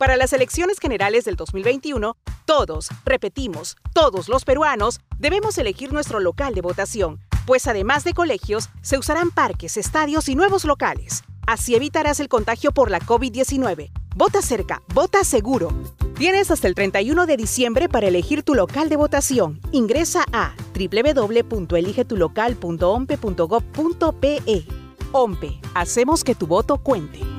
Para las elecciones generales del 2021, todos, repetimos, todos los peruanos debemos elegir nuestro local de votación, pues además de colegios, se usarán parques, estadios y nuevos locales. Así evitarás el contagio por la COVID-19. Vota cerca, vota seguro. Tienes hasta el 31 de diciembre para elegir tu local de votación. Ingresa a www.eligetulocal.ompe.gov.pe. OMPE, hacemos que tu voto cuente.